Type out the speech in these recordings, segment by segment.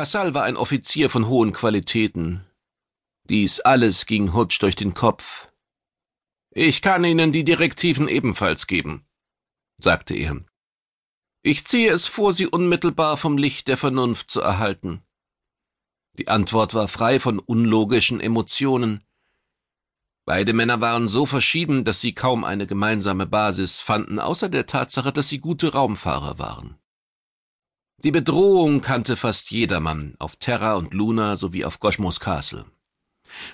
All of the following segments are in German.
Kassal war ein Offizier von hohen Qualitäten. Dies alles ging Hutsch durch den Kopf. Ich kann Ihnen die Direktiven ebenfalls geben, sagte er. Ich ziehe es vor, Sie unmittelbar vom Licht der Vernunft zu erhalten. Die Antwort war frei von unlogischen Emotionen. Beide Männer waren so verschieden, dass sie kaum eine gemeinsame Basis fanden, außer der Tatsache, dass sie gute Raumfahrer waren. Die Bedrohung kannte fast jedermann auf Terra und Luna sowie auf Goshmos Castle.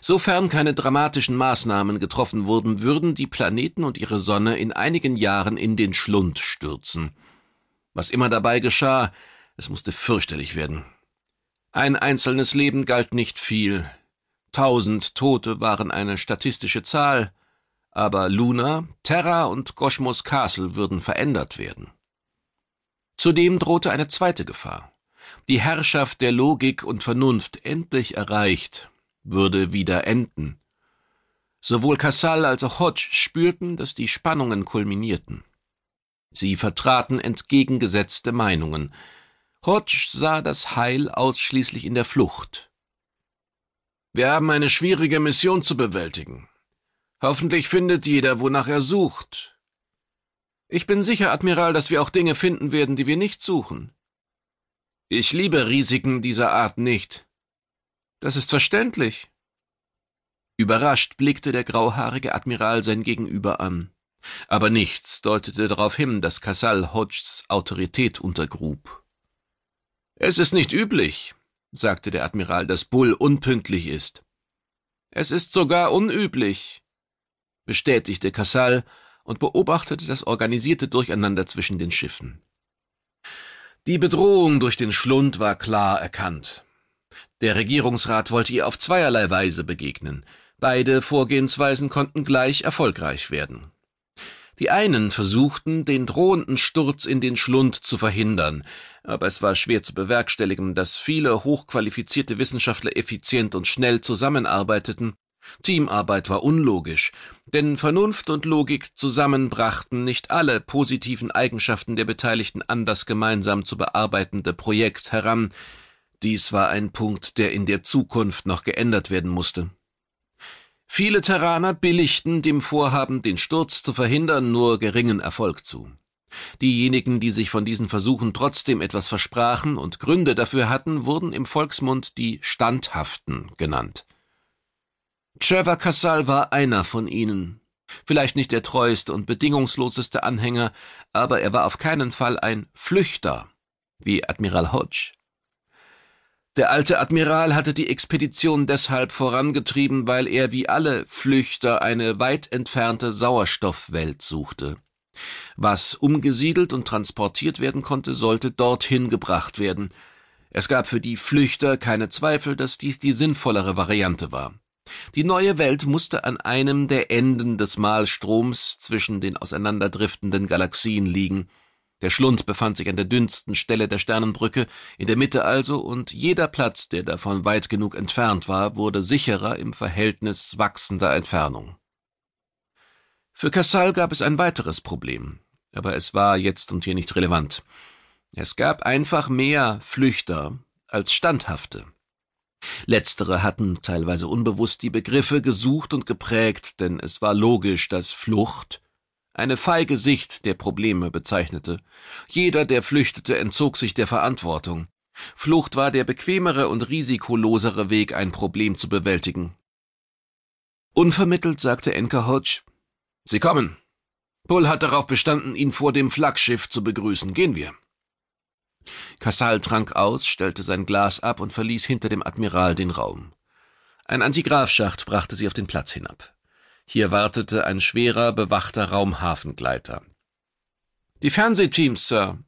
Sofern keine dramatischen Maßnahmen getroffen wurden, würden die Planeten und ihre Sonne in einigen Jahren in den Schlund stürzen. Was immer dabei geschah, es musste fürchterlich werden. Ein einzelnes Leben galt nicht viel. Tausend Tote waren eine statistische Zahl, aber Luna, Terra und Goshmos Castle würden verändert werden. Zudem drohte eine zweite Gefahr. Die Herrschaft der Logik und Vernunft endlich erreicht würde wieder enden. Sowohl Kassal als auch Hodge spürten, dass die Spannungen kulminierten. Sie vertraten entgegengesetzte Meinungen. Hodge sah das Heil ausschließlich in der Flucht. Wir haben eine schwierige Mission zu bewältigen. Hoffentlich findet jeder, wonach er sucht. Ich bin sicher, Admiral, dass wir auch Dinge finden werden, die wir nicht suchen. Ich liebe Risiken dieser Art nicht. Das ist verständlich. Überrascht blickte der grauhaarige Admiral sein Gegenüber an. Aber nichts deutete darauf hin, dass Casal Hodges Autorität untergrub. Es ist nicht üblich, sagte der Admiral, dass Bull unpünktlich ist. Es ist sogar unüblich, bestätigte Casal und beobachtete das organisierte Durcheinander zwischen den Schiffen. Die Bedrohung durch den Schlund war klar erkannt. Der Regierungsrat wollte ihr auf zweierlei Weise begegnen. Beide Vorgehensweisen konnten gleich erfolgreich werden. Die einen versuchten, den drohenden Sturz in den Schlund zu verhindern, aber es war schwer zu bewerkstelligen, dass viele hochqualifizierte Wissenschaftler effizient und schnell zusammenarbeiteten. Teamarbeit war unlogisch, denn Vernunft und Logik zusammen brachten nicht alle positiven Eigenschaften der Beteiligten an das gemeinsam zu bearbeitende Projekt heran, dies war ein Punkt, der in der Zukunft noch geändert werden musste. Viele Terraner billigten dem Vorhaben, den Sturz zu verhindern, nur geringen Erfolg zu. Diejenigen, die sich von diesen Versuchen trotzdem etwas versprachen und Gründe dafür hatten, wurden im Volksmund die Standhaften genannt. Trevor Cassal war einer von ihnen. Vielleicht nicht der treueste und bedingungsloseste Anhänger, aber er war auf keinen Fall ein Flüchter, wie Admiral Hodge. Der alte Admiral hatte die Expedition deshalb vorangetrieben, weil er wie alle Flüchter eine weit entfernte Sauerstoffwelt suchte. Was umgesiedelt und transportiert werden konnte, sollte dorthin gebracht werden. Es gab für die Flüchter keine Zweifel, dass dies die sinnvollere Variante war. Die neue Welt musste an einem der Enden des Malstroms zwischen den auseinanderdriftenden Galaxien liegen, der Schlund befand sich an der dünnsten Stelle der Sternenbrücke, in der Mitte also, und jeder Platz, der davon weit genug entfernt war, wurde sicherer im Verhältnis wachsender Entfernung. Für Cassal gab es ein weiteres Problem, aber es war jetzt und hier nicht relevant. Es gab einfach mehr Flüchter als Standhafte. Letztere hatten teilweise unbewusst die Begriffe gesucht und geprägt, denn es war logisch, dass Flucht eine feige Sicht der Probleme bezeichnete. Jeder, der flüchtete, entzog sich der Verantwortung. Flucht war der bequemere und risikolosere Weg, ein Problem zu bewältigen. Unvermittelt sagte Enker Hodge, Sie kommen. Bull hat darauf bestanden, ihn vor dem Flaggschiff zu begrüßen. Gehen wir. Kassal trank aus, stellte sein Glas ab und verließ hinter dem Admiral den Raum. Ein Antigrafschacht brachte sie auf den Platz hinab. Hier wartete ein schwerer, bewachter Raumhafengleiter. Die Fernsehteams, Sir.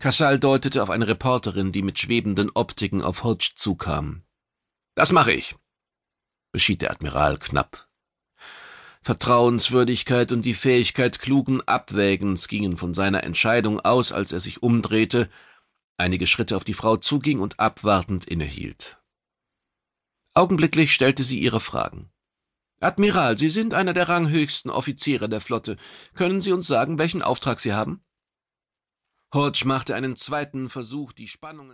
Kassal deutete auf eine Reporterin, die mit schwebenden Optiken auf Hodge zukam. Das mache ich, beschied der Admiral knapp. Vertrauenswürdigkeit und die Fähigkeit klugen Abwägens gingen von seiner Entscheidung aus, als er sich umdrehte, einige Schritte auf die Frau zuging und abwartend innehielt. Augenblicklich stellte sie ihre Fragen. Admiral, Sie sind einer der ranghöchsten Offiziere der Flotte. Können Sie uns sagen, welchen Auftrag Sie haben? Hodge machte einen zweiten Versuch, die Spannungen